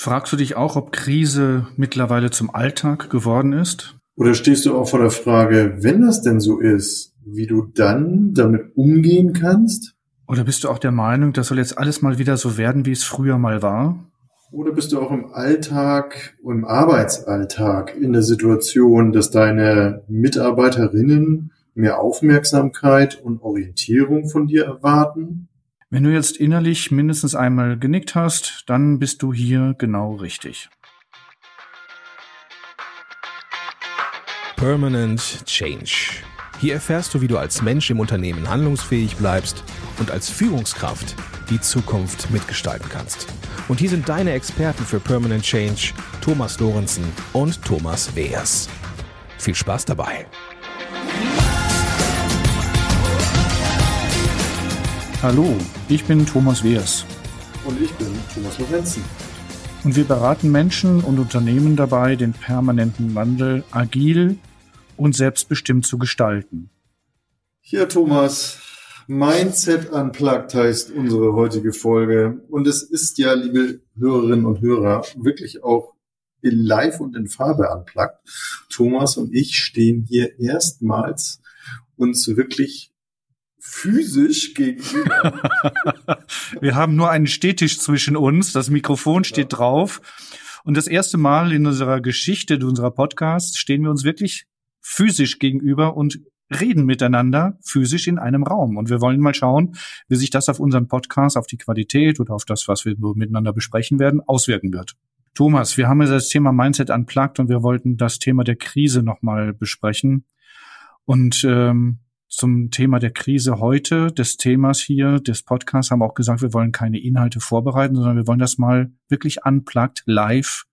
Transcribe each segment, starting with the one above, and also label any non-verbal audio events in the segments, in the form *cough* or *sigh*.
Fragst du dich auch, ob Krise mittlerweile zum Alltag geworden ist? Oder stehst du auch vor der Frage, wenn das denn so ist, wie du dann damit umgehen kannst? Oder bist du auch der Meinung, das soll jetzt alles mal wieder so werden, wie es früher mal war? Oder bist du auch im Alltag, im Arbeitsalltag in der Situation, dass deine Mitarbeiterinnen mehr Aufmerksamkeit und Orientierung von dir erwarten? Wenn du jetzt innerlich mindestens einmal genickt hast, dann bist du hier genau richtig. Permanent Change. Hier erfährst du, wie du als Mensch im Unternehmen handlungsfähig bleibst und als Führungskraft die Zukunft mitgestalten kannst. Und hier sind deine Experten für Permanent Change, Thomas Lorenzen und Thomas Weers. Viel Spaß dabei. Hallo, ich bin Thomas Weers. Und ich bin Thomas Lorenzen. Und wir beraten Menschen und Unternehmen dabei, den permanenten Wandel agil und selbstbestimmt zu gestalten. Ja, Thomas, Mindset Unplugged heißt unsere heutige Folge. Und es ist ja, liebe Hörerinnen und Hörer, wirklich auch in Live und in Farbe unplugged. Thomas und ich stehen hier erstmals uns wirklich physisch gegenüber. *laughs* Wir haben nur einen Stehtisch zwischen uns, das Mikrofon steht ja. drauf. Und das erste Mal in unserer Geschichte unserer Podcasts stehen wir uns wirklich physisch gegenüber und reden miteinander physisch in einem Raum. Und wir wollen mal schauen, wie sich das auf unseren Podcast, auf die Qualität oder auf das, was wir miteinander besprechen werden, auswirken wird. Thomas, wir haben ja das Thema Mindset unplugged und wir wollten das Thema der Krise nochmal besprechen. Und ähm, zum Thema der Krise heute, des Themas hier, des Podcasts, haben auch gesagt, wir wollen keine Inhalte vorbereiten, sondern wir wollen das mal wirklich unplugged, live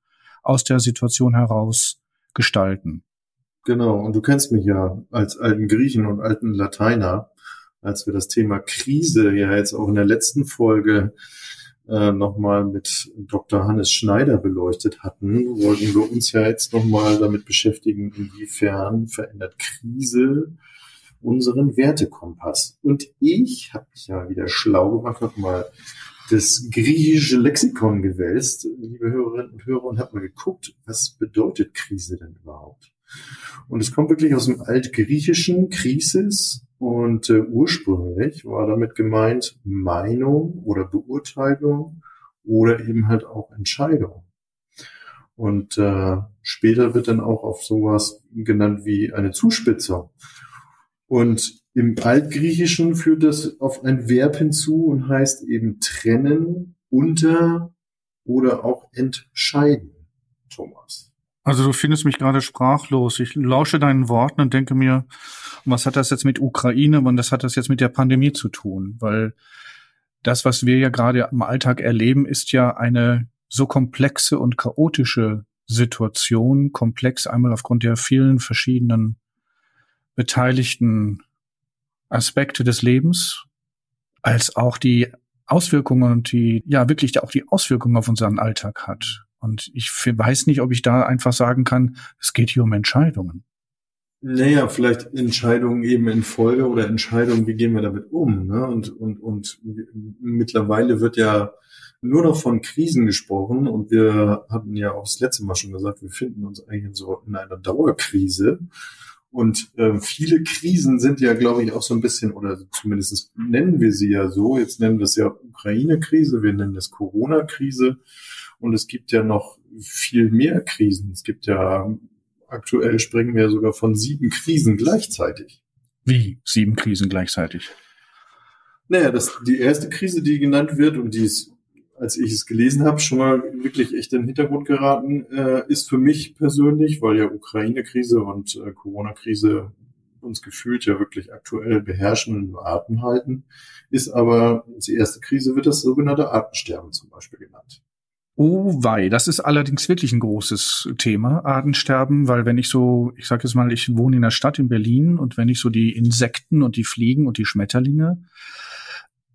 aus der Situation heraus gestalten. Genau, und du kennst mich ja als alten Griechen und alten Lateiner, als wir das Thema Krise ja jetzt auch in der letzten Folge äh, nochmal mit Dr. Hannes Schneider beleuchtet hatten, wollten wir uns ja jetzt nochmal damit beschäftigen, inwiefern verändert Krise unseren Wertekompass. Und ich habe mich ja wieder schlau gemacht, habe mal das griechische Lexikon gewälzt, liebe Hörerinnen und Hörer, und habe mal geguckt, was bedeutet Krise denn überhaupt? Und es kommt wirklich aus dem altgriechischen Krisis und äh, ursprünglich war damit gemeint Meinung oder Beurteilung oder eben halt auch Entscheidung. Und äh, später wird dann auch auf sowas genannt wie eine Zuspitzung. Und im Altgriechischen führt das auf ein Verb hinzu und heißt eben trennen, unter oder auch entscheiden, Thomas. Also du findest mich gerade sprachlos. Ich lausche deinen Worten und denke mir, was hat das jetzt mit Ukraine und was hat das jetzt mit der Pandemie zu tun? Weil das, was wir ja gerade im Alltag erleben, ist ja eine so komplexe und chaotische Situation. Komplex einmal aufgrund der vielen verschiedenen beteiligten Aspekte des Lebens, als auch die Auswirkungen und die, ja, wirklich auch die Auswirkungen auf unseren Alltag hat. Und ich weiß nicht, ob ich da einfach sagen kann, es geht hier um Entscheidungen. Naja, vielleicht Entscheidungen eben in Folge oder Entscheidungen, wie gehen wir damit um. Ne? Und, und, und mittlerweile wird ja nur noch von Krisen gesprochen und wir hatten ja auch das letzte Mal schon gesagt, wir finden uns eigentlich so in einer Dauerkrise. Und äh, viele Krisen sind ja, glaube ich, auch so ein bisschen, oder zumindest nennen wir sie ja so, jetzt nennen wir es ja Ukraine-Krise, wir nennen es Corona-Krise. Und es gibt ja noch viel mehr Krisen. Es gibt ja, aktuell springen wir sogar von sieben Krisen gleichzeitig. Wie sieben Krisen gleichzeitig? Naja, das, die erste Krise, die genannt wird und die ist, als ich es gelesen habe, schon mal wirklich echt in den Hintergrund geraten, äh, ist für mich persönlich, weil ja Ukraine-Krise und äh, Corona-Krise uns gefühlt ja wirklich aktuell beherrschen und Atem halten, ist aber die erste Krise wird das sogenannte Artensterben zum Beispiel genannt. Oh wei, das ist allerdings wirklich ein großes Thema, Artensterben, weil wenn ich so, ich sage jetzt mal, ich wohne in der Stadt in Berlin und wenn ich so die Insekten und die Fliegen und die Schmetterlinge,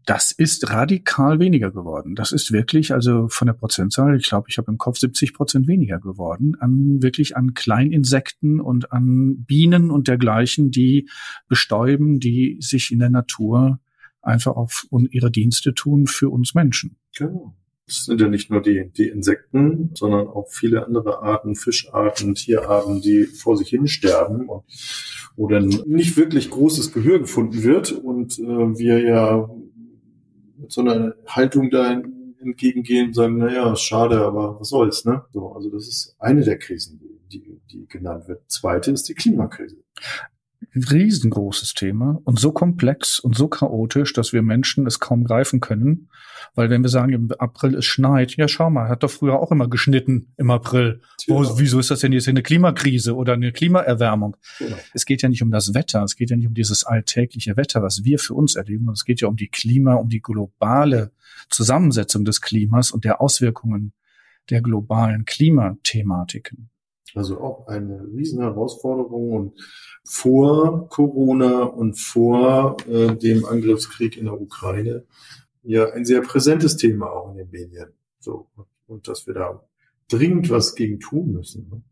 das ist radikal weniger geworden. Das ist wirklich, also von der Prozentzahl, ich glaube, ich habe im Kopf 70 Prozent weniger geworden, an wirklich an Kleininsekten und an Bienen und dergleichen, die bestäuben, die sich in der Natur einfach auf ihre Dienste tun für uns Menschen. Genau. Das sind ja nicht nur die, die Insekten, sondern auch viele andere Arten, Fischarten, Tierarten, die vor sich hin sterben und wo dann nicht wirklich großes Gehör gefunden wird und äh, wir ja so einer Haltung da entgegengehen und sagen, naja, schade, aber was soll's, ne? So, also das ist eine der Krisen, die, die genannt wird. Zweite ist die Klimakrise riesengroßes Thema und so komplex und so chaotisch, dass wir Menschen es kaum greifen können. Weil wenn wir sagen, im April es schneit, ja schau mal, hat doch früher auch immer geschnitten im April. Wo, wieso ist das denn jetzt eine Klimakrise oder eine Klimaerwärmung? Genau. Es geht ja nicht um das Wetter, es geht ja nicht um dieses alltägliche Wetter, was wir für uns erleben, sondern es geht ja um die Klima, um die globale Zusammensetzung des Klimas und der Auswirkungen der globalen Klimathematiken. Also auch eine riesen Herausforderung und vor Corona und vor äh, dem Angriffskrieg in der Ukraine ja ein sehr präsentes Thema auch in den Medien. So und dass wir da dringend was gegen tun müssen. Ne?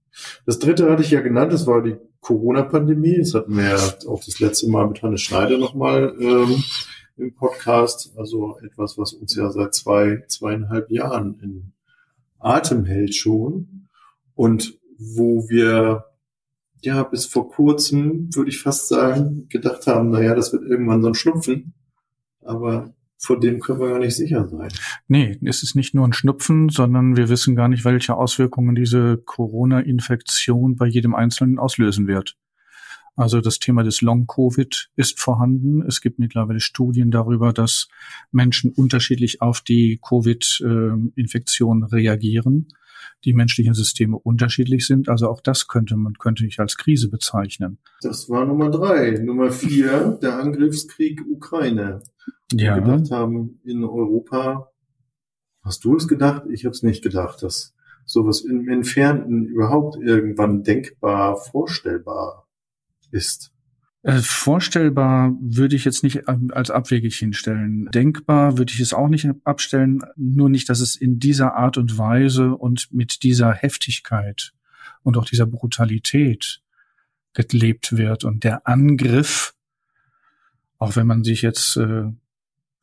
Das dritte hatte ich ja genannt, das war die Corona-Pandemie. Das hatten wir ja auch das letzte Mal mit Hannes Schneider nochmal ähm, im Podcast. Also etwas, was uns ja seit zwei, zweieinhalb Jahren in Atem hält schon. Und wo wir ja bis vor kurzem, würde ich fast sagen, gedacht haben, naja, das wird irgendwann so ein Schnupfen. Aber vor dem können wir gar nicht sicher sein. Nee, es ist nicht nur ein Schnupfen, sondern wir wissen gar nicht, welche Auswirkungen diese Corona-Infektion bei jedem Einzelnen auslösen wird. Also das Thema des Long-Covid ist vorhanden. Es gibt mittlerweile Studien darüber, dass Menschen unterschiedlich auf die Covid-Infektion reagieren die menschlichen Systeme unterschiedlich sind. Also auch das könnte man könnte ich als Krise bezeichnen. Das war Nummer drei. Nummer vier, der Angriffskrieg Ukraine. Ja. Wir gedacht haben, in Europa, hast du es gedacht? Ich habe es nicht gedacht, dass sowas im Entfernten überhaupt irgendwann denkbar, vorstellbar ist. Äh, vorstellbar würde ich jetzt nicht als abwegig hinstellen. Denkbar würde ich es auch nicht abstellen, nur nicht, dass es in dieser Art und Weise und mit dieser Heftigkeit und auch dieser Brutalität gelebt wird. Und der Angriff, auch wenn man sich jetzt äh,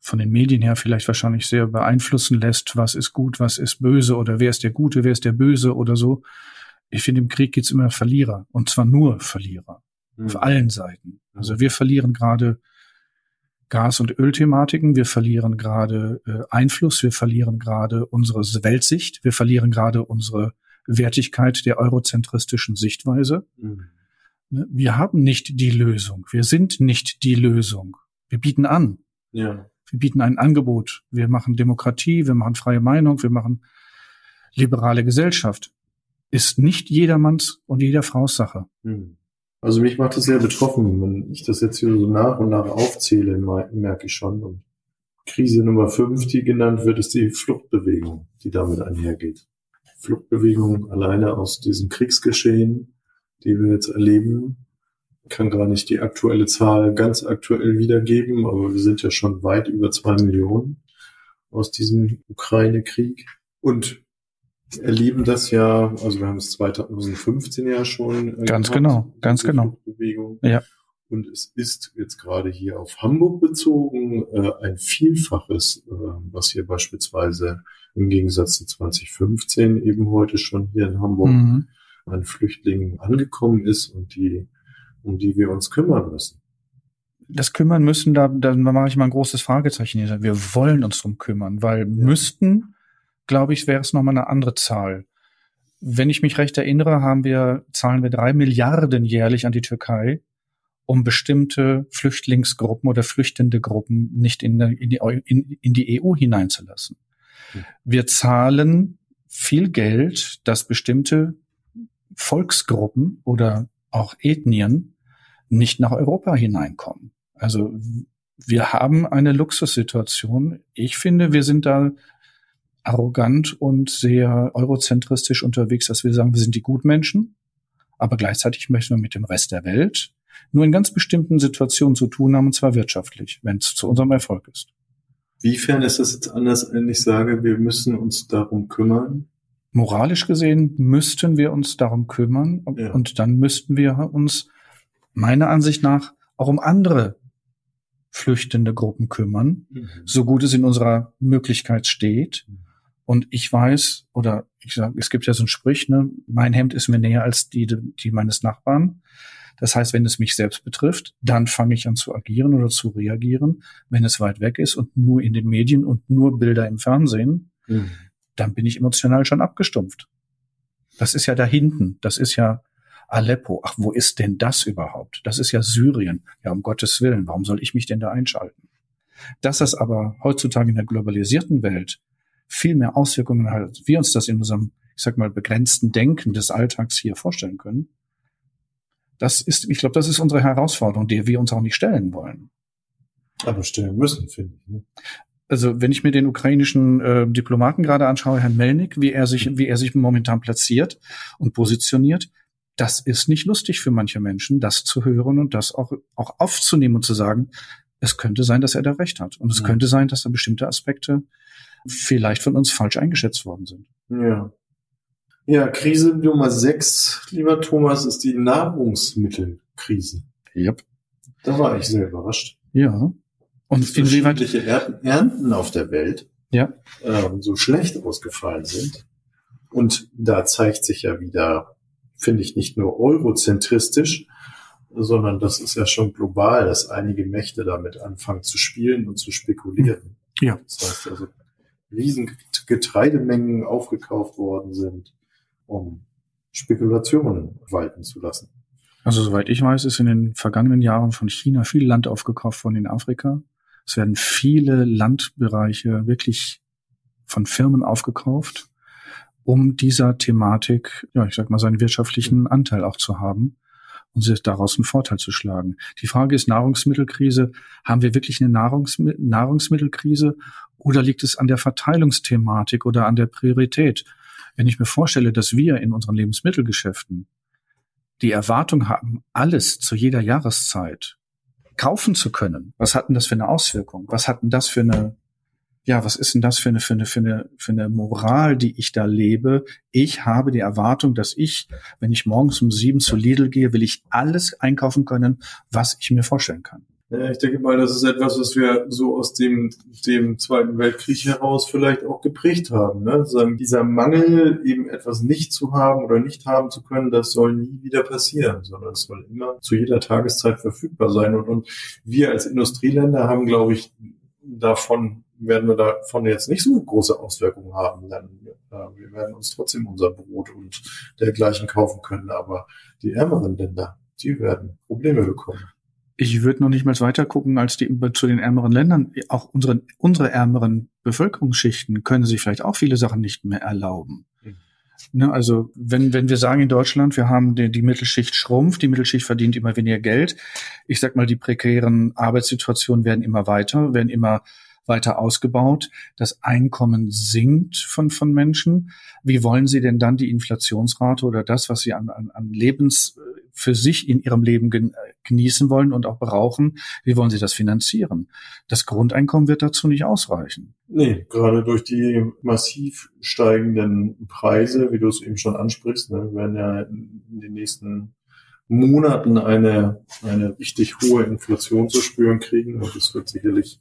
von den Medien her vielleicht wahrscheinlich sehr beeinflussen lässt, was ist gut, was ist böse oder wer ist der Gute, wer ist der Böse oder so. Ich finde, im Krieg geht's immer Verlierer und zwar nur Verlierer. Mhm. Auf allen Seiten. Also wir verlieren gerade Gas- und Ölthematiken, wir verlieren gerade äh, Einfluss, wir verlieren gerade unsere Weltsicht, wir verlieren gerade unsere Wertigkeit der eurozentristischen Sichtweise. Mhm. Wir haben nicht die Lösung, wir sind nicht die Lösung. Wir bieten an. Ja. Wir bieten ein Angebot. Wir machen Demokratie, wir machen freie Meinung, wir machen liberale Gesellschaft. Ist nicht jedermanns und jeder Frau's Sache. Mhm. Also mich macht das sehr betroffen, wenn ich das jetzt hier so nach und nach aufzähle, merke ich schon. Und Krise Nummer fünf, die genannt wird, ist die Fluchtbewegung, die damit einhergeht. Fluchtbewegung alleine aus diesem Kriegsgeschehen, die wir jetzt erleben, kann gar nicht die aktuelle Zahl ganz aktuell wiedergeben, aber wir sind ja schon weit über zwei Millionen aus diesem Ukraine-Krieg. Und erleben das ja, also wir haben es 2015 ja schon. Äh, ganz gehabt, genau, ganz genau. Bewegung. Ja. Und es ist jetzt gerade hier auf Hamburg bezogen äh, ein Vielfaches, äh, was hier beispielsweise im Gegensatz zu 2015 eben heute schon hier in Hamburg mhm. an Flüchtlingen angekommen ist und die, um die wir uns kümmern müssen. Das kümmern müssen, da, da mache ich mal ein großes Fragezeichen hier. Wir wollen uns drum kümmern, weil ja. müssten glaube ich, wäre es nochmal eine andere Zahl. Wenn ich mich recht erinnere, haben wir, zahlen wir drei Milliarden jährlich an die Türkei, um bestimmte Flüchtlingsgruppen oder flüchtende Gruppen nicht in, in, die, in, in die EU hineinzulassen. Hm. Wir zahlen viel Geld, dass bestimmte Volksgruppen oder auch Ethnien nicht nach Europa hineinkommen. Also wir haben eine Luxussituation. Ich finde, wir sind da arrogant und sehr eurozentristisch unterwegs, dass wir sagen, wir sind die Gutmenschen, aber gleichzeitig möchten wir mit dem Rest der Welt nur in ganz bestimmten Situationen zu tun haben, und zwar wirtschaftlich, wenn es zu unserem Erfolg ist. Wiefern ist es jetzt anders, wenn ich sage, wir müssen uns darum kümmern? Moralisch gesehen müssten wir uns darum kümmern ja. und dann müssten wir uns meiner Ansicht nach auch um andere flüchtende Gruppen kümmern, mhm. so gut es in unserer Möglichkeit steht. Mhm Und ich weiß, oder ich sage, es gibt ja so ein Sprich, ne, mein Hemd ist mir näher als die, die meines Nachbarn. Das heißt, wenn es mich selbst betrifft, dann fange ich an zu agieren oder zu reagieren. Wenn es weit weg ist und nur in den Medien und nur Bilder im Fernsehen, mhm. dann bin ich emotional schon abgestumpft. Das ist ja da hinten. Das ist ja Aleppo. Ach, wo ist denn das überhaupt? Das ist ja Syrien. Ja, um Gottes Willen. Warum soll ich mich denn da einschalten? Dass das aber heutzutage in der globalisierten Welt viel mehr Auswirkungen hat, als wir uns das in unserem, ich sag mal, begrenzten Denken des Alltags hier vorstellen können, das ist, ich glaube, das ist unsere Herausforderung, die wir uns auch nicht stellen wollen. Aber stellen müssen, finde ich. Ne? Also wenn ich mir den ukrainischen äh, Diplomaten gerade anschaue, Herrn Melnik, wie er sich, wie er sich momentan platziert und positioniert, das ist nicht lustig für manche Menschen, das zu hören und das auch, auch aufzunehmen und zu sagen, es könnte sein, dass er da recht hat. Und es ja. könnte sein, dass da bestimmte Aspekte vielleicht von uns falsch eingeschätzt worden sind. Ja. Ja, Krise Nummer sechs, lieber Thomas, ist die Nahrungsmittelkrise. Yep. Da war ich sehr überrascht. Ja. Und inwieweit Ernten auf der Welt ja. äh, so schlecht ausgefallen sind. Und da zeigt sich ja wieder, finde ich, nicht nur eurozentristisch, sondern das ist ja schon global, dass einige Mächte damit anfangen zu spielen und zu spekulieren. Ja. Das heißt also, riesen Getreidemengen aufgekauft worden sind um Spekulationen walten zu lassen. Also soweit ich weiß, ist in den vergangenen Jahren von China viel Land aufgekauft von in Afrika. Es werden viele Landbereiche wirklich von Firmen aufgekauft, um dieser Thematik, ja, ich sag mal, seinen wirtschaftlichen Anteil auch zu haben und sich daraus einen Vorteil zu schlagen. Die Frage ist Nahrungsmittelkrise. Haben wir wirklich eine Nahrungsmi Nahrungsmittelkrise oder liegt es an der Verteilungsthematik oder an der Priorität? Wenn ich mir vorstelle, dass wir in unseren Lebensmittelgeschäften die Erwartung haben, alles zu jeder Jahreszeit kaufen zu können, was hat denn das für eine Auswirkung? Was hat denn das für eine, ja, was ist denn das für eine, für eine, für eine, für eine Moral, die ich da lebe? Ich habe die Erwartung, dass ich, wenn ich morgens um sieben zu Lidl gehe, will ich alles einkaufen können, was ich mir vorstellen kann. Ja, ich denke mal, das ist etwas, was wir so aus dem, dem Zweiten Weltkrieg heraus vielleicht auch geprägt haben. Ne? Dieser Mangel, eben etwas nicht zu haben oder nicht haben zu können, das soll nie wieder passieren, sondern es soll immer zu jeder Tageszeit verfügbar sein. Und, und wir als Industrieländer haben, glaube ich, davon werden wir davon jetzt nicht so große Auswirkungen haben, denn äh, wir werden uns trotzdem unser Brot und dergleichen kaufen können. Aber die ärmeren Länder, die werden Probleme bekommen ich würde noch nicht mal weiter gucken als die zu den ärmeren Ländern. Auch unsere, unsere ärmeren Bevölkerungsschichten können sich vielleicht auch viele Sachen nicht mehr erlauben. Mhm. Ne, also wenn, wenn wir sagen in Deutschland, wir haben die, die Mittelschicht schrumpft, die Mittelschicht verdient immer weniger Geld. Ich sag mal, die prekären Arbeitssituationen werden immer weiter, werden immer weiter ausgebaut. Das Einkommen sinkt von, von Menschen. Wie wollen Sie denn dann die Inflationsrate oder das, was Sie an, an, an Lebens für sich in ihrem Leben genießen wollen und auch brauchen, wie wollen sie das finanzieren? Das Grundeinkommen wird dazu nicht ausreichen. Nee, gerade durch die massiv steigenden Preise, wie du es eben schon ansprichst, ne, werden ja in den nächsten Monaten eine, eine richtig hohe Inflation zu spüren kriegen und das wird sicherlich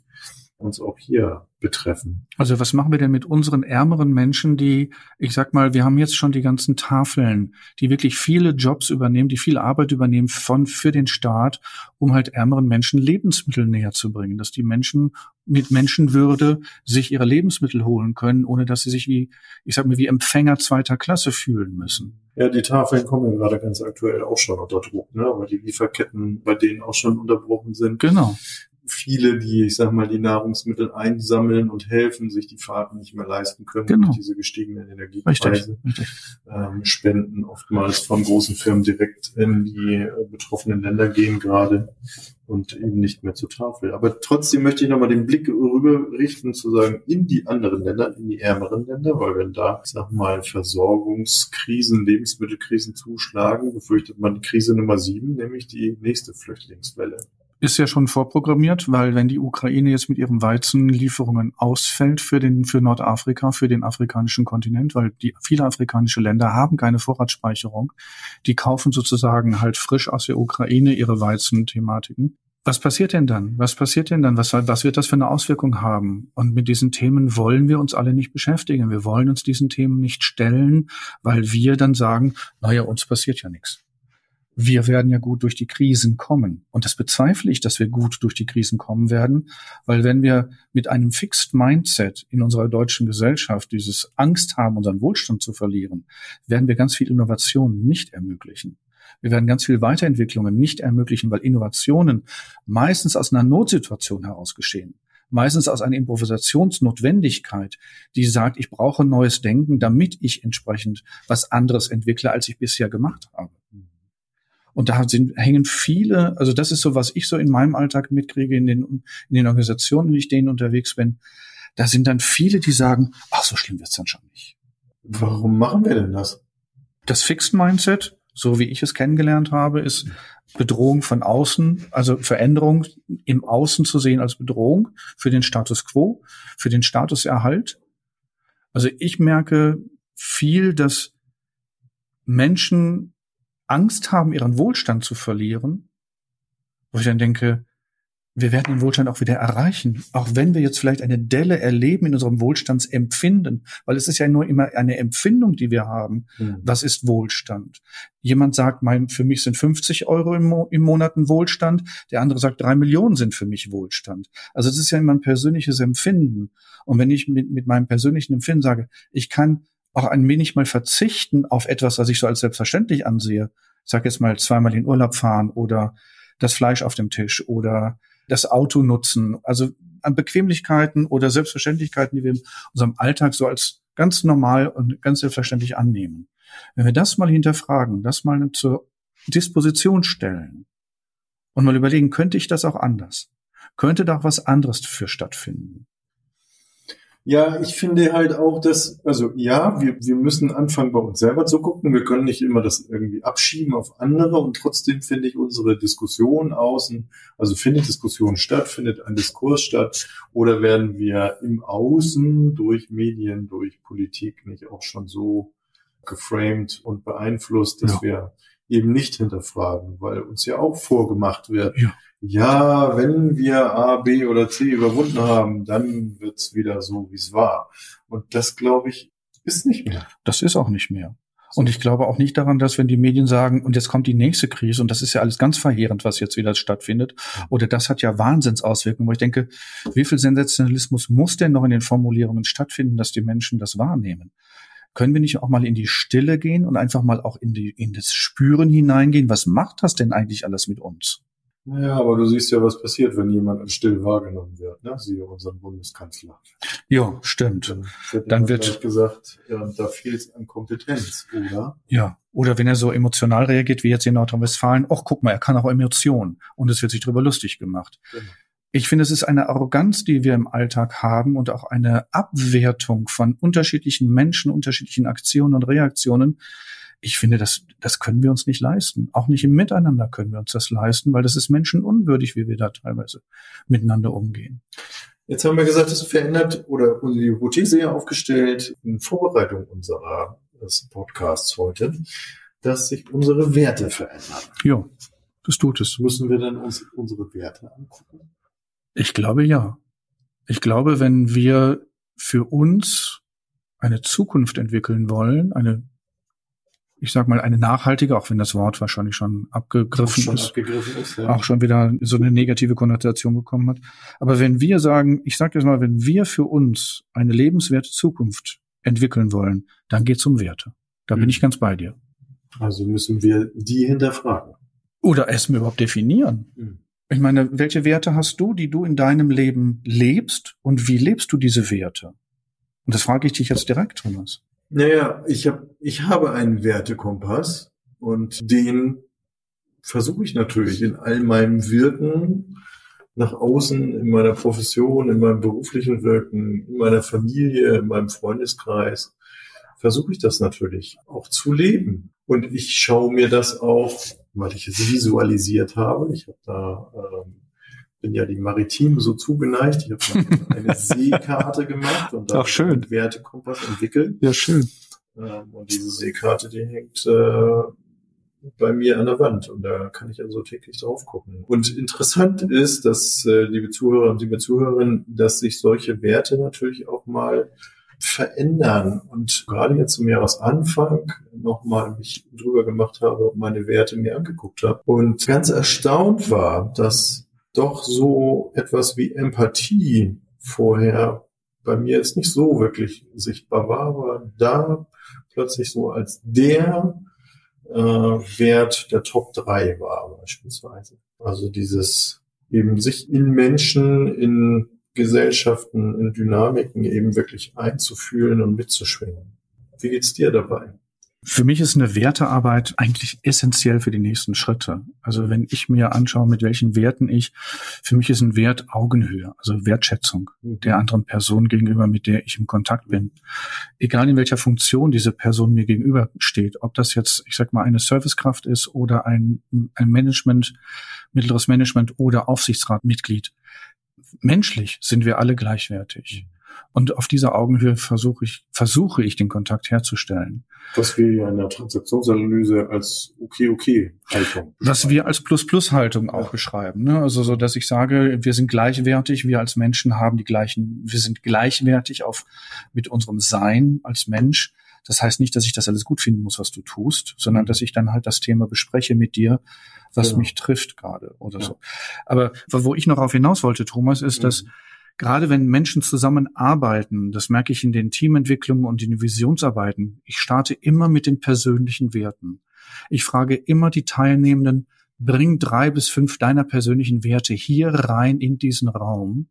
uns auch hier betreffen. Also was machen wir denn mit unseren ärmeren Menschen, die, ich sag mal, wir haben jetzt schon die ganzen Tafeln, die wirklich viele Jobs übernehmen, die viel Arbeit übernehmen von für den Staat, um halt ärmeren Menschen Lebensmittel näher zu bringen, dass die Menschen mit Menschenwürde sich ihre Lebensmittel holen können, ohne dass sie sich wie, ich sag mal, wie Empfänger zweiter Klasse fühlen müssen. Ja, die Tafeln kommen gerade ganz aktuell auch schon unter Druck, ne? weil die Lieferketten bei denen auch schon unterbrochen sind. Genau viele, die, ich sag mal, die Nahrungsmittel einsammeln und helfen, sich die Fahrten nicht mehr leisten können genau. durch diese gestiegenen Energiepreise. Ähm, Spenden oftmals von großen Firmen direkt in die äh, betroffenen Länder gehen gerade und eben nicht mehr zur Tafel. Aber trotzdem möchte ich nochmal den Blick rüber richten, zu sagen, in die anderen Länder, in die ärmeren Länder, weil wenn da, ich sag mal, Versorgungskrisen, Lebensmittelkrisen zuschlagen, befürchtet man die Krise Nummer sieben, nämlich die nächste Flüchtlingswelle ist ja schon vorprogrammiert, weil wenn die Ukraine jetzt mit ihren Weizenlieferungen ausfällt für den für Nordafrika, für den afrikanischen Kontinent, weil die viele afrikanische Länder haben keine Vorratsspeicherung, die kaufen sozusagen halt frisch aus der Ukraine ihre Weizenthematiken. was passiert denn dann? Was passiert denn dann? Was, was wird das für eine Auswirkung haben? Und mit diesen Themen wollen wir uns alle nicht beschäftigen. Wir wollen uns diesen Themen nicht stellen, weil wir dann sagen, naja, uns passiert ja nichts. Wir werden ja gut durch die Krisen kommen. Und das bezweifle ich, dass wir gut durch die Krisen kommen werden, weil wenn wir mit einem Fixed Mindset in unserer deutschen Gesellschaft dieses Angst haben, unseren Wohlstand zu verlieren, werden wir ganz viel Innovation nicht ermöglichen. Wir werden ganz viel Weiterentwicklungen nicht ermöglichen, weil Innovationen meistens aus einer Notsituation heraus geschehen. Meistens aus einer Improvisationsnotwendigkeit, die sagt, ich brauche neues Denken, damit ich entsprechend was anderes entwickle, als ich bisher gemacht habe. Und da sind, hängen viele, also das ist so, was ich so in meinem Alltag mitkriege, in den, in den Organisationen, in denen unterwegs bin. Da sind dann viele, die sagen, ach, so schlimm wird's dann schon nicht. Warum machen wir denn das? Das Fixed Mindset, so wie ich es kennengelernt habe, ist Bedrohung von außen, also Veränderung im Außen zu sehen als Bedrohung für den Status quo, für den Statuserhalt. Also ich merke viel, dass Menschen Angst haben, ihren Wohlstand zu verlieren, wo ich dann denke, wir werden den Wohlstand auch wieder erreichen, auch wenn wir jetzt vielleicht eine Delle erleben in unserem Wohlstandsempfinden, weil es ist ja nur immer eine Empfindung, die wir haben. Mhm. Was ist Wohlstand? Jemand sagt, mein, für mich sind 50 Euro im, Mo im Monat ein Wohlstand, der andere sagt, drei Millionen sind für mich Wohlstand. Also es ist ja immer ein persönliches Empfinden. Und wenn ich mit, mit meinem persönlichen Empfinden sage, ich kann auch ein wenig mal verzichten auf etwas, was ich so als selbstverständlich ansehe, ich sage jetzt mal zweimal in Urlaub fahren oder das Fleisch auf dem Tisch oder das Auto nutzen, also an Bequemlichkeiten oder Selbstverständlichkeiten, die wir in unserem Alltag so als ganz normal und ganz selbstverständlich annehmen. Wenn wir das mal hinterfragen, das mal zur Disposition stellen und mal überlegen, könnte ich das auch anders? Könnte da auch was anderes für stattfinden? Ja, ich finde halt auch, dass, also ja, wir, wir müssen anfangen, bei uns selber zu gucken. Wir können nicht immer das irgendwie abschieben auf andere und trotzdem finde ich unsere Diskussion außen, also findet Diskussion statt, findet ein Diskurs statt oder werden wir im Außen durch Medien, durch Politik nicht auch schon so geframed und beeinflusst, dass ja. wir eben nicht hinterfragen, weil uns ja auch vorgemacht wird, ja ja, wenn wir A, B oder C überwunden haben, dann wird's wieder so, wie es war. Und das, glaube ich, ist nicht mehr. Das ist auch nicht mehr. Und ich glaube auch nicht daran, dass wenn die Medien sagen, und jetzt kommt die nächste Krise, und das ist ja alles ganz verheerend, was jetzt wieder stattfindet, oder das hat ja Wahnsinnsauswirkungen, wo ich denke, wie viel Sensationalismus muss denn noch in den Formulierungen stattfinden, dass die Menschen das wahrnehmen? Können wir nicht auch mal in die Stille gehen und einfach mal auch in, die, in das Spüren hineingehen? Was macht das denn eigentlich alles mit uns? Naja, aber du siehst ja, was passiert, wenn jemand als still wahrgenommen wird, ne? Siehe unseren Bundeskanzler. Ja, stimmt. Dann wird, Dann wird gesagt, ja, da fehlt es an Kompetenz, oder? Ja. Oder wenn er so emotional reagiert, wie jetzt in Nordrhein-Westfalen, ach, guck mal, er kann auch Emotionen. Und es wird sich darüber lustig gemacht. Genau. Ich finde, es ist eine Arroganz, die wir im Alltag haben und auch eine Abwertung von unterschiedlichen Menschen, unterschiedlichen Aktionen und Reaktionen, ich finde, das, das können wir uns nicht leisten. Auch nicht im Miteinander können wir uns das leisten, weil das ist menschenunwürdig, wie wir da teilweise miteinander umgehen. Jetzt haben wir gesagt, es verändert oder die Hypothese ja aufgestellt in Vorbereitung unserer Podcasts heute, dass sich unsere Werte verändern. Ja, das tut es. Müssen wir dann uns unsere Werte angucken? Ich glaube ja. Ich glaube, wenn wir für uns eine Zukunft entwickeln wollen, eine ich sag mal, eine nachhaltige, auch wenn das Wort wahrscheinlich schon abgegriffen schon ist, abgegriffen ist ja. auch schon wieder so eine negative Konnotation bekommen hat. Aber wenn wir sagen, ich sage jetzt mal, wenn wir für uns eine lebenswerte Zukunft entwickeln wollen, dann geht's um Werte. Da mhm. bin ich ganz bei dir. Also müssen wir die hinterfragen. Oder erstmal überhaupt definieren. Mhm. Ich meine, welche Werte hast du, die du in deinem Leben lebst und wie lebst du diese Werte? Und das frage ich dich jetzt direkt, Thomas. Naja, ich, hab, ich habe einen Wertekompass und den versuche ich natürlich in all meinem Wirken nach außen, in meiner Profession, in meinem beruflichen Wirken, in meiner Familie, in meinem Freundeskreis, versuche ich das natürlich auch zu leben. Und ich schaue mir das auch, weil ich es visualisiert habe. Ich habe da ähm, bin ja die Maritim so zugeneigt. Ich habe eine *laughs* Seekarte gemacht und da einen Wertekompass entwickelt. Ja, schön. Ähm, und diese Seekarte, die hängt äh, bei mir an der Wand und da kann ich also täglich drauf gucken. Und interessant ist, dass, äh, liebe Zuhörer und liebe Zuhörerinnen, dass sich solche Werte natürlich auch mal verändern. Und gerade jetzt zum Jahresanfang nochmal mich drüber gemacht habe und meine Werte mir angeguckt habe und ganz erstaunt war, dass doch so etwas wie Empathie vorher bei mir jetzt nicht so wirklich sichtbar war, aber da plötzlich so als der äh, Wert der Top 3 war beispielsweise. Also dieses eben sich in Menschen, in Gesellschaften, in Dynamiken eben wirklich einzufühlen und mitzuschwingen. Wie geht's dir dabei? Für mich ist eine Wertearbeit eigentlich essentiell für die nächsten Schritte. Also wenn ich mir anschaue, mit welchen Werten ich, für mich ist ein Wert Augenhöhe, also Wertschätzung mhm. der anderen Person gegenüber, mit der ich im Kontakt bin. Egal in welcher Funktion diese Person mir gegenüber steht, ob das jetzt, ich sag mal, eine Servicekraft ist oder ein, ein Management, mittleres Management oder Aufsichtsratmitglied. Menschlich sind wir alle gleichwertig. Und auf dieser Augenhöhe versuche ich, versuche ich den Kontakt herzustellen. Was wir ja in der Transaktionsanalyse als Okay-Okay-Haltung. Was wir als Plus-Plus-Haltung auch ja. beschreiben. Ne? Also so, dass ich sage, wir sind gleichwertig, wir als Menschen haben die gleichen, wir sind gleichwertig auf mit unserem Sein als Mensch. Das heißt nicht, dass ich das alles gut finden muss, was du tust, sondern mhm. dass ich dann halt das Thema bespreche mit dir, was genau. mich trifft gerade oder ja. so. Aber wo ich noch auf hinaus wollte, Thomas, ist, mhm. dass gerade wenn Menschen zusammenarbeiten, das merke ich in den Teamentwicklungen und in den Visionsarbeiten, ich starte immer mit den persönlichen Werten. Ich frage immer die Teilnehmenden, bring drei bis fünf deiner persönlichen Werte hier rein in diesen Raum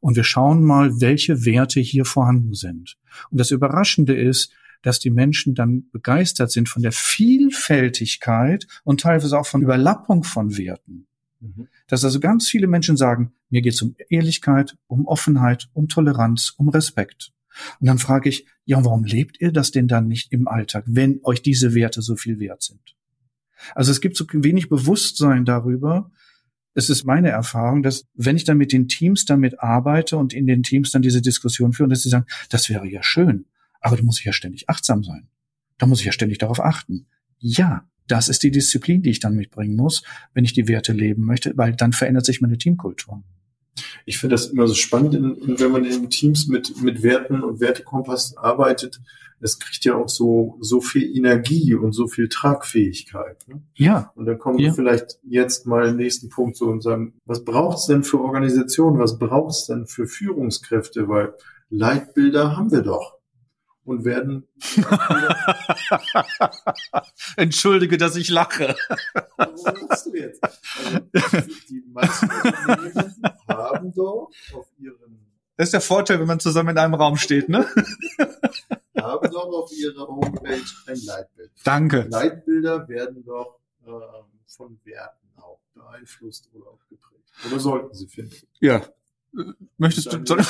und wir schauen mal, welche Werte hier vorhanden sind. Und das Überraschende ist, dass die Menschen dann begeistert sind von der Vielfältigkeit und teilweise auch von Überlappung von Werten. Mhm. Dass also ganz viele Menschen sagen, mir geht es um Ehrlichkeit, um Offenheit, um Toleranz, um Respekt. Und dann frage ich, ja, warum lebt ihr das denn dann nicht im Alltag, wenn euch diese Werte so viel wert sind? Also es gibt so wenig Bewusstsein darüber. Es ist meine Erfahrung, dass wenn ich dann mit den Teams damit arbeite und in den Teams dann diese Diskussion führe, dass sie sagen, das wäre ja schön, aber da muss ich ja ständig achtsam sein. Da muss ich ja ständig darauf achten. Ja, das ist die Disziplin, die ich dann mitbringen muss, wenn ich die Werte leben möchte, weil dann verändert sich meine Teamkultur. Ich finde das immer so spannend, wenn man in Teams mit, mit Werten und Wertekompass arbeitet. Es kriegt ja auch so, so viel Energie und so viel Tragfähigkeit. Ne? Ja. Und dann kommen ja. wir vielleicht jetzt mal den nächsten Punkt so und sagen, was braucht es denn für Organisationen? Was braucht es denn für Führungskräfte? Weil Leitbilder haben wir doch und werden. *laughs* Entschuldige, dass ich lache. Wo lachst du jetzt? Also, die meisten Unternehmen haben doch auf ihren. Das ist der Vorteil, wenn man zusammen in einem Raum steht, ne? haben doch auf ihrer Homepage ein Leitbild. Danke. Leitbilder werden doch äh, von Werten auch beeinflusst oder auch geprägt. Oder sollten sie finden. Ja. Möchtest du? Soll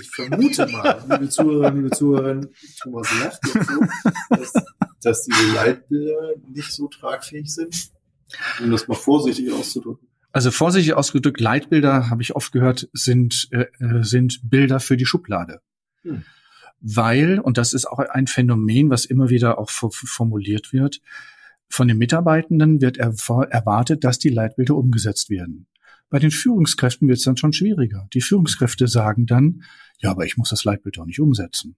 ich vermute mal, liebe Zuhörer, liebe Zuhörerinnen, Thomas lacht jetzt so, dass, dass diese Leitbilder nicht so tragfähig sind, um das mal vorsichtig auszudrücken. Also vorsichtig ausgedrückt, Leitbilder, habe ich oft gehört, sind, äh, äh, sind Bilder für die Schublade. Hm. Weil, und das ist auch ein Phänomen, was immer wieder auch formuliert wird, von den Mitarbeitenden wird erwartet, dass die Leitbilder umgesetzt werden. Bei den Führungskräften wird es dann schon schwieriger. Die Führungskräfte sagen dann, ja, aber ich muss das Leitbild doch nicht umsetzen.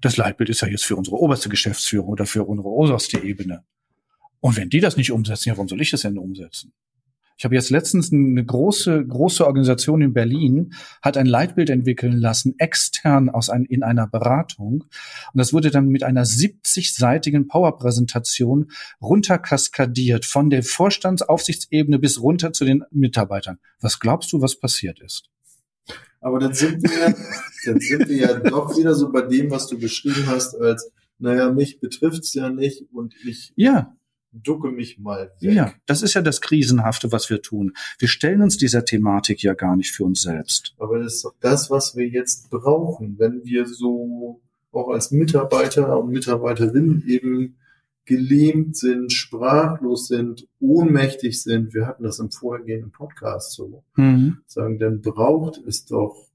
Das Leitbild ist ja jetzt für unsere oberste Geschäftsführung oder für unsere oberste Ebene. Und wenn die das nicht umsetzen, ja, warum soll ich das denn umsetzen? Ich habe jetzt letztens eine große, große Organisation in Berlin, hat ein Leitbild entwickeln lassen, extern aus ein, in einer Beratung. Und das wurde dann mit einer 70-seitigen Powerpräsentation runterkaskadiert von der Vorstandsaufsichtsebene bis runter zu den Mitarbeitern. Was glaubst du, was passiert ist? Aber dann sind wir, dann sind wir ja doch wieder so bei dem, was du beschrieben hast, als, naja, mich betrifft's ja nicht und ich ja ducke mich mal weg. Ja, das ist ja das Krisenhafte, was wir tun. Wir stellen uns dieser Thematik ja gar nicht für uns selbst. Aber das ist doch das, was wir jetzt brauchen, wenn wir so auch als Mitarbeiter und Mitarbeiterinnen eben gelähmt sind, sprachlos sind, ohnmächtig sind. Wir hatten das im vorhergehenden Podcast so. Mhm. Sagen, dann braucht es doch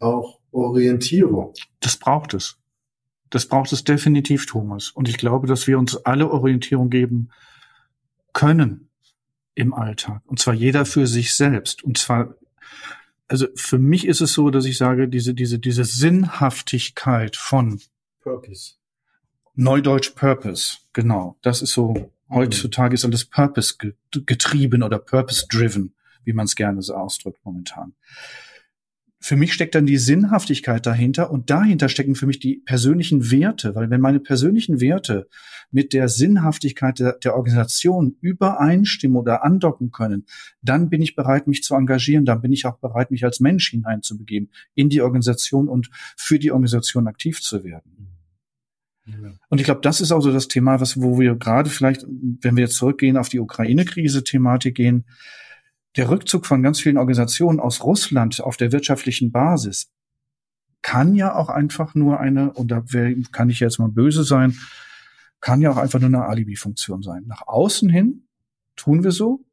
auch Orientierung. Das braucht es. Das braucht es definitiv, Thomas. Und ich glaube, dass wir uns alle Orientierung geben können im Alltag. Und zwar jeder für sich selbst. Und zwar, also für mich ist es so, dass ich sage, diese, diese, diese Sinnhaftigkeit von Purpose. Neudeutsch Purpose, genau. Das ist so, heutzutage ist alles Purpose getrieben oder Purpose driven, wie man es gerne so ausdrückt momentan für mich steckt dann die Sinnhaftigkeit dahinter und dahinter stecken für mich die persönlichen Werte, weil wenn meine persönlichen Werte mit der Sinnhaftigkeit der, der, Organisation übereinstimmen oder andocken können, dann bin ich bereit, mich zu engagieren, dann bin ich auch bereit, mich als Mensch hineinzubegeben in die Organisation und für die Organisation aktiv zu werden. Ja. Und ich glaube, das ist auch so das Thema, was, wo wir gerade vielleicht, wenn wir jetzt zurückgehen auf die Ukraine-Krise-Thematik gehen, der Rückzug von ganz vielen Organisationen aus Russland auf der wirtschaftlichen Basis kann ja auch einfach nur eine, und da kann ich jetzt mal böse sein, kann ja auch einfach nur eine Alibi-Funktion sein. Nach außen hin tun wir so,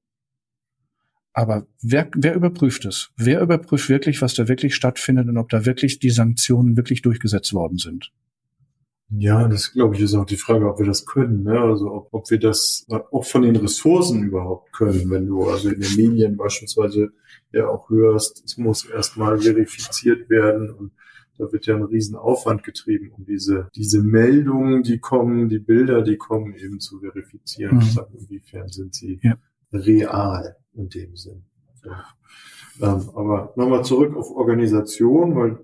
aber wer, wer überprüft es? Wer überprüft wirklich, was da wirklich stattfindet und ob da wirklich die Sanktionen wirklich durchgesetzt worden sind? Ja, das glaube ich ist auch die Frage, ob wir das können. Ne? Also ob, ob wir das auch von den Ressourcen überhaupt können. Wenn du also in den Medien beispielsweise ja auch hörst, es muss erstmal verifiziert werden und da wird ja ein Riesenaufwand getrieben, um diese, diese Meldungen, die kommen, die Bilder, die kommen, eben zu verifizieren. Mhm. Sagen, inwiefern sind sie ja. real in dem Sinn. Ja. Ähm, aber nochmal zurück auf Organisation, weil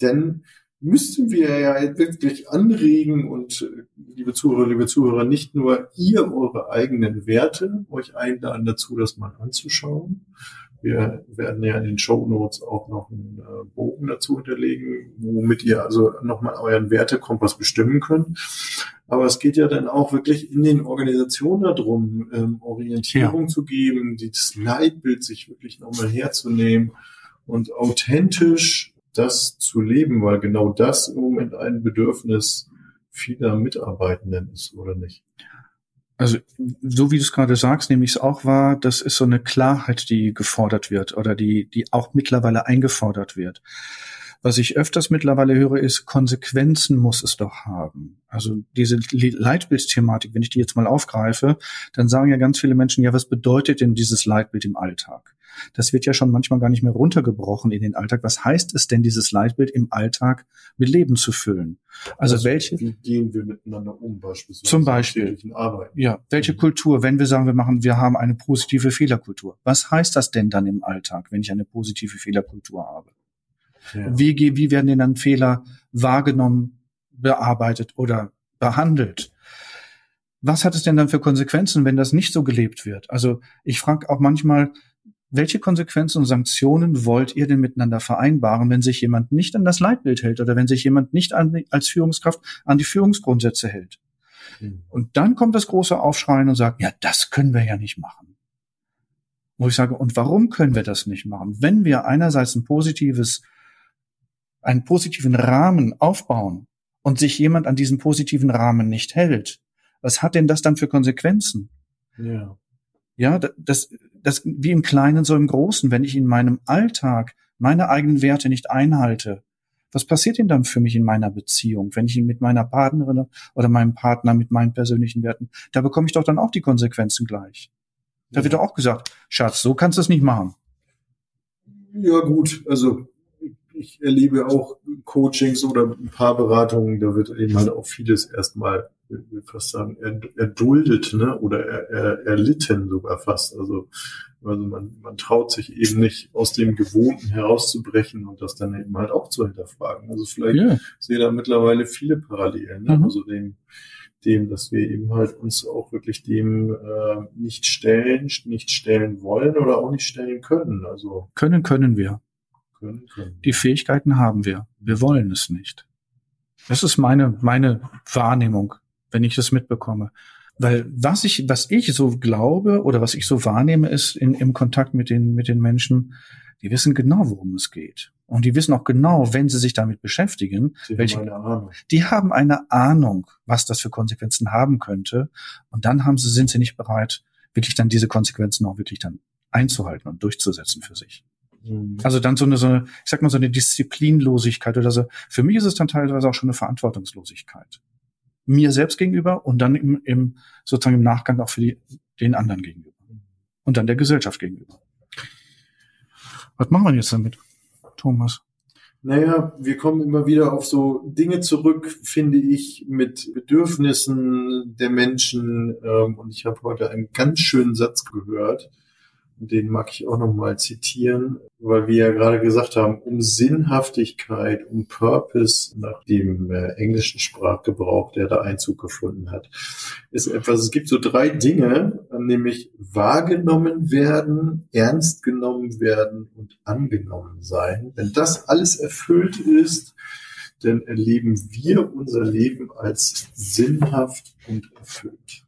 denn müssten wir ja wirklich anregen und äh, liebe Zuhörer, liebe Zuhörer, nicht nur ihr eure eigenen Werte euch einladen dazu, das mal anzuschauen. Wir werden ja in den Show Notes auch noch einen äh, Bogen dazu unterlegen, womit ihr also nochmal euren Wertekompass bestimmen könnt. Aber es geht ja dann auch wirklich in den Organisationen darum, ähm, Orientierung ja. zu geben, das Leitbild sich wirklich nochmal herzunehmen und authentisch das zu leben, weil genau das im Moment ein Bedürfnis vieler Mitarbeitenden ist, oder nicht? Also, so wie du es gerade sagst, nehme ich es auch wahr, das ist so eine Klarheit, die gefordert wird oder die, die auch mittlerweile eingefordert wird. Was ich öfters mittlerweile höre, ist, Konsequenzen muss es doch haben. Also diese Leitbildthematik, wenn ich die jetzt mal aufgreife, dann sagen ja ganz viele Menschen, ja, was bedeutet denn dieses Leitbild im Alltag? Das wird ja schon manchmal gar nicht mehr runtergebrochen in den Alltag. Was heißt es denn, dieses Leitbild im Alltag mit Leben zu füllen? Also, also welche? Wie gehen wir miteinander um, beispielsweise? Zum Beispiel. Ja, welche mhm. Kultur? Wenn wir sagen, wir machen, wir haben eine positive Fehlerkultur. Was heißt das denn dann im Alltag, wenn ich eine positive Fehlerkultur habe? Ja. Wie, wie werden denn dann Fehler wahrgenommen, bearbeitet oder behandelt? Was hat es denn dann für Konsequenzen, wenn das nicht so gelebt wird? Also ich frage auch manchmal, welche Konsequenzen und Sanktionen wollt ihr denn miteinander vereinbaren, wenn sich jemand nicht an das Leitbild hält oder wenn sich jemand nicht an, als Führungskraft an die Führungsgrundsätze hält? Mhm. Und dann kommt das große Aufschreien und sagt, ja, das können wir ja nicht machen. Wo ich sage, und warum können wir das nicht machen? Wenn wir einerseits ein positives, einen positiven Rahmen aufbauen und sich jemand an diesen positiven Rahmen nicht hält, was hat denn das dann für Konsequenzen? Ja. Ja, das, das wie im Kleinen so im Großen, wenn ich in meinem Alltag meine eigenen Werte nicht einhalte, was passiert denn dann für mich in meiner Beziehung, wenn ich ihn mit meiner Partnerin oder meinem Partner mit meinen persönlichen Werten, da bekomme ich doch dann auch die Konsequenzen gleich. Da ja. wird doch auch gesagt, Schatz, so kannst du es nicht machen. Ja gut, also ich erlebe auch Coachings oder ein paar Beratungen, da wird eben halt auch vieles erstmal ich will fast sagen, erduldet ne? oder er, er, erlitten sogar fast. Also, also man, man traut sich eben nicht aus dem Gewohnten herauszubrechen und das dann eben halt auch zu hinterfragen. Also vielleicht yeah. sehe da mittlerweile viele Parallelen. Ne? Mhm. Also dem, dem, dass wir eben halt uns auch wirklich dem äh, nicht stellen, nicht stellen wollen oder auch nicht stellen können. Also können können wir. Die Fähigkeiten haben wir. Wir wollen es nicht. Das ist meine meine Wahrnehmung wenn ich das mitbekomme. Weil was ich, was ich so glaube oder was ich so wahrnehme, ist in, im Kontakt mit den, mit den Menschen, die wissen genau, worum es geht. Und die wissen auch genau, wenn sie sich damit beschäftigen, die welche, haben die haben eine Ahnung, was das für Konsequenzen haben könnte. Und dann haben sie, sind sie nicht bereit, wirklich dann diese Konsequenzen auch wirklich dann einzuhalten und durchzusetzen für sich. Mhm. Also dann so eine, so eine, ich sag mal, so eine Disziplinlosigkeit oder so. Für mich ist es dann teilweise auch schon eine Verantwortungslosigkeit. Mir selbst gegenüber und dann im, im sozusagen im Nachgang auch für die, den anderen gegenüber. Und dann der Gesellschaft gegenüber. Was machen wir jetzt damit, Thomas? Naja, wir kommen immer wieder auf so Dinge zurück, finde ich, mit Bedürfnissen der Menschen. Ähm, und ich habe heute einen ganz schönen Satz gehört, den mag ich auch nochmal zitieren, weil wir ja gerade gesagt haben, um Sinnhaftigkeit, um Purpose nach dem äh, englischen Sprachgebrauch, der da Einzug gefunden hat, ist etwas, es gibt so drei Dinge, nämlich wahrgenommen werden, ernst genommen werden und angenommen sein. Wenn das alles erfüllt ist, dann erleben wir unser Leben als sinnhaft und erfüllt.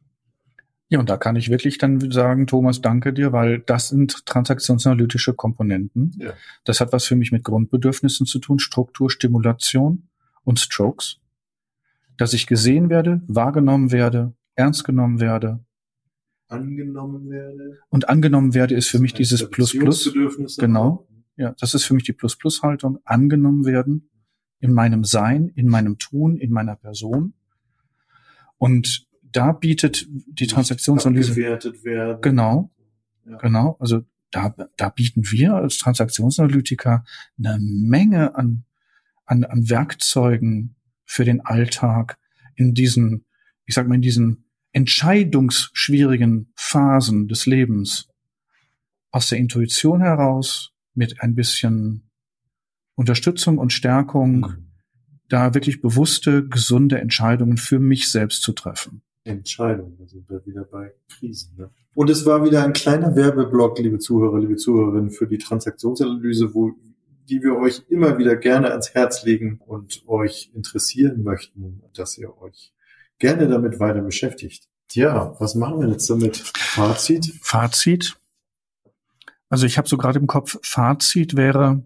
Ja, und da kann ich wirklich dann sagen, Thomas, danke dir, weil das sind transaktionsanalytische Komponenten. Ja. Das hat was für mich mit Grundbedürfnissen zu tun, Struktur, Stimulation und Strokes. Dass ich gesehen werde, wahrgenommen werde, ernst genommen werde. Angenommen werde. Und angenommen werde ist für mich dieses Plus-Plus. Genau. Ja, das ist für mich die Plus-Plus-Haltung. Angenommen werden in meinem Sein, in meinem Tun, in meiner Person. Und da bietet die Transaktionsanalyse bewertet werden. Genau, ja. genau. Also da, da bieten wir als Transaktionsanalytiker eine Menge an, an, an Werkzeugen für den Alltag in diesen, ich sag mal, in diesen entscheidungsschwierigen Phasen des Lebens aus der Intuition heraus mit ein bisschen Unterstützung und Stärkung mhm. da wirklich bewusste, gesunde Entscheidungen für mich selbst zu treffen. Entscheidung. Da sind wir wieder bei Krisen. Ne? Und es war wieder ein kleiner Werbeblock, liebe Zuhörer, liebe Zuhörerinnen, für die Transaktionsanalyse, wo die wir euch immer wieder gerne ans Herz legen und euch interessieren möchten, dass ihr euch gerne damit weiter beschäftigt. Tja, was machen wir jetzt damit? Fazit? Fazit. Also ich habe so gerade im Kopf, Fazit wäre,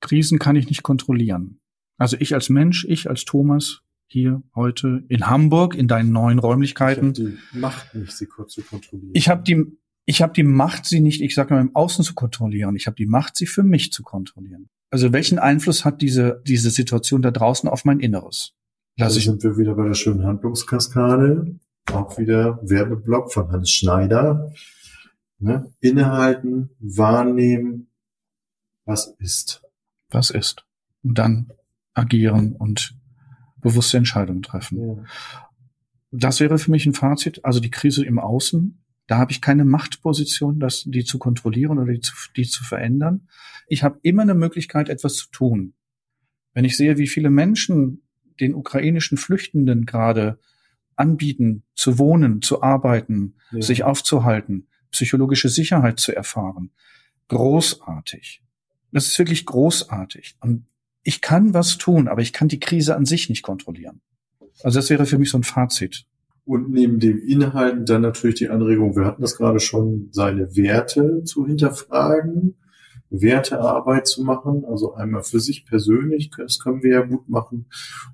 Krisen kann ich nicht kontrollieren. Also ich als Mensch, ich als Thomas hier heute in Hamburg in deinen neuen Räumlichkeiten. Ich habe die Macht nicht, sie zu kontrollieren. Ich habe die, ich habe die Macht, sie nicht, ich sage mal im Außen zu kontrollieren. Ich habe die Macht, sie für mich zu kontrollieren. Also welchen Einfluss hat diese diese Situation da draußen auf mein Inneres? Lass also sind wir wieder bei der schönen Handlungskaskade. Auch wieder Werbeblock von Hans Schneider. Ne? Innehalten, wahrnehmen, was ist. Was ist. Und dann agieren und bewusste Entscheidungen treffen. Ja. Das wäre für mich ein Fazit. Also die Krise im Außen, da habe ich keine Machtposition, das, die zu kontrollieren oder die zu, die zu verändern. Ich habe immer eine Möglichkeit, etwas zu tun. Wenn ich sehe, wie viele Menschen den ukrainischen Flüchtenden gerade anbieten, zu wohnen, zu arbeiten, ja. sich aufzuhalten, psychologische Sicherheit zu erfahren. Großartig. Das ist wirklich großartig. Und ich kann was tun, aber ich kann die Krise an sich nicht kontrollieren. Also das wäre für mich so ein Fazit. Und neben dem Inhalten dann natürlich die Anregung, wir hatten das gerade schon, seine Werte zu hinterfragen, Wertearbeit zu machen, also einmal für sich persönlich, das können wir ja gut machen,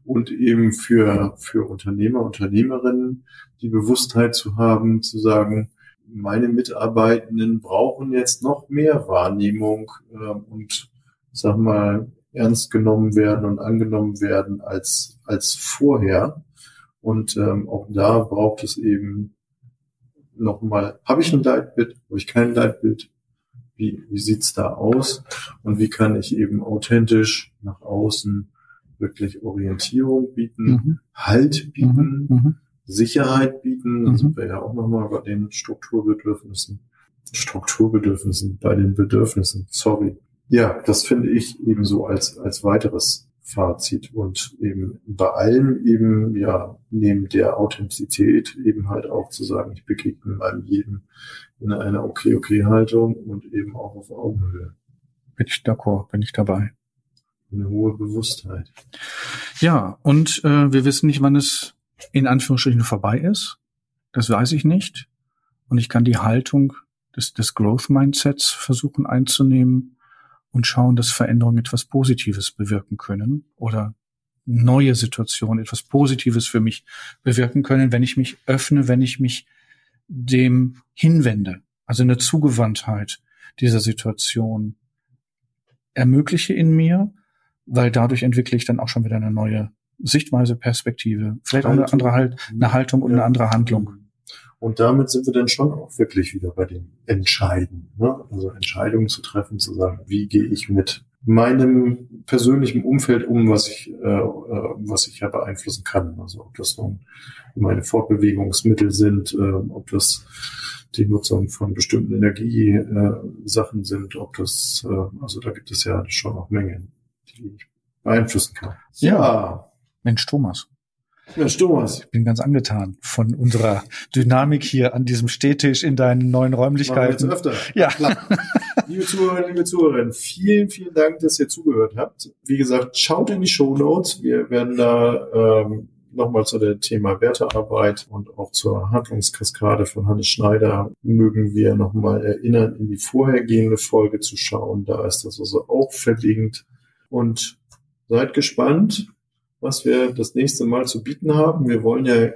und eben für, für Unternehmer, Unternehmerinnen die Bewusstheit zu haben, zu sagen, meine Mitarbeitenden brauchen jetzt noch mehr Wahrnehmung äh, und sag mal ernst genommen werden und angenommen werden als, als vorher. Und ähm, auch da braucht es eben nochmal, habe ich ein Leitbild, habe ich kein Leitbild? Wie, wie sieht's da aus? Und wie kann ich eben authentisch nach außen wirklich Orientierung bieten, mhm. Halt bieten, mhm. mhm. Sicherheit bieten? Da mhm. sind wir ja auch nochmal bei den Strukturbedürfnissen. Strukturbedürfnissen, bei den Bedürfnissen, sorry. Ja, das finde ich eben so als, als weiteres Fazit und eben bei allem eben, ja, neben der Authentizität eben halt auch zu sagen, ich begegne einem jeden in einer Okay-Okay-Haltung und eben auch auf Augenhöhe. Bin ich d'accord, bin ich dabei. Eine hohe Bewusstheit. Ja, und äh, wir wissen nicht, wann es in Anführungsstrichen vorbei ist. Das weiß ich nicht. Und ich kann die Haltung des, des Growth Mindsets versuchen einzunehmen und schauen, dass Veränderungen etwas Positives bewirken können oder neue Situationen etwas Positives für mich bewirken können, wenn ich mich öffne, wenn ich mich dem hinwende. Also eine Zugewandtheit dieser Situation ermögliche in mir, weil dadurch entwickle ich dann auch schon wieder eine neue Sichtweise, Perspektive, vielleicht auch eine andere halt, eine Haltung und eine andere Handlung. Und damit sind wir dann schon auch wirklich wieder bei den Entscheiden. Ne? Also Entscheidungen zu treffen, zu sagen, wie gehe ich mit meinem persönlichen Umfeld um, was ich, äh, äh, was ich ja beeinflussen kann. Also ob das nun meine Fortbewegungsmittel sind, äh, ob das die Nutzung von bestimmten Energiesachen äh, sind, ob das, äh, also da gibt es ja schon auch Mengen, die ich beeinflussen kann. Ja. Mensch, Thomas. Mensch, Thomas. Ich bin ganz angetan von unserer Dynamik hier an diesem Stehtisch in deinen neuen Räumlichkeiten. Machen wir öfter. Ja. Klar. liebe Zuhörerinnen, liebe Zuhörerinnen, vielen, vielen Dank, dass ihr zugehört habt. Wie gesagt, schaut in die Show Notes. Wir werden da ähm, nochmal zu dem Thema Wertearbeit und auch zur Handlungskaskade von Hannes Schneider mögen wir nochmal erinnern, in die vorhergehende Folge zu schauen. Da ist das also auch verlinkt. Und seid gespannt, was wir das nächste Mal zu bieten haben. Wir wollen ja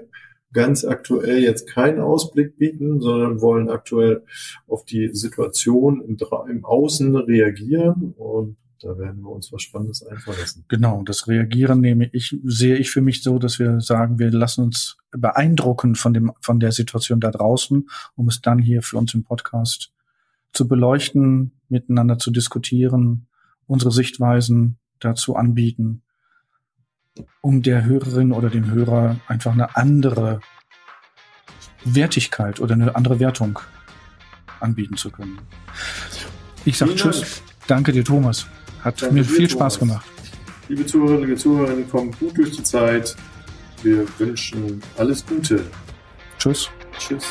ganz aktuell jetzt keinen Ausblick bieten, sondern wollen aktuell auf die Situation im, im Außen reagieren und da werden wir uns was Spannendes einfallen lassen. Genau, das Reagieren nehme ich, sehe ich für mich so, dass wir sagen, wir lassen uns beeindrucken von dem, von der Situation da draußen, um es dann hier für uns im Podcast zu beleuchten, miteinander zu diskutieren, unsere Sichtweisen dazu anbieten um der Hörerin oder dem Hörer einfach eine andere Wertigkeit oder eine andere Wertung anbieten zu können. Ich sage Tschüss. Dank. Danke dir, Thomas. Hat Danke mir viel dir, Spaß gemacht. Liebe Zuhörerinnen, liebe Zuhörer, kommt gut durch die Zeit. Wir wünschen alles Gute. Tschüss. Tschüss.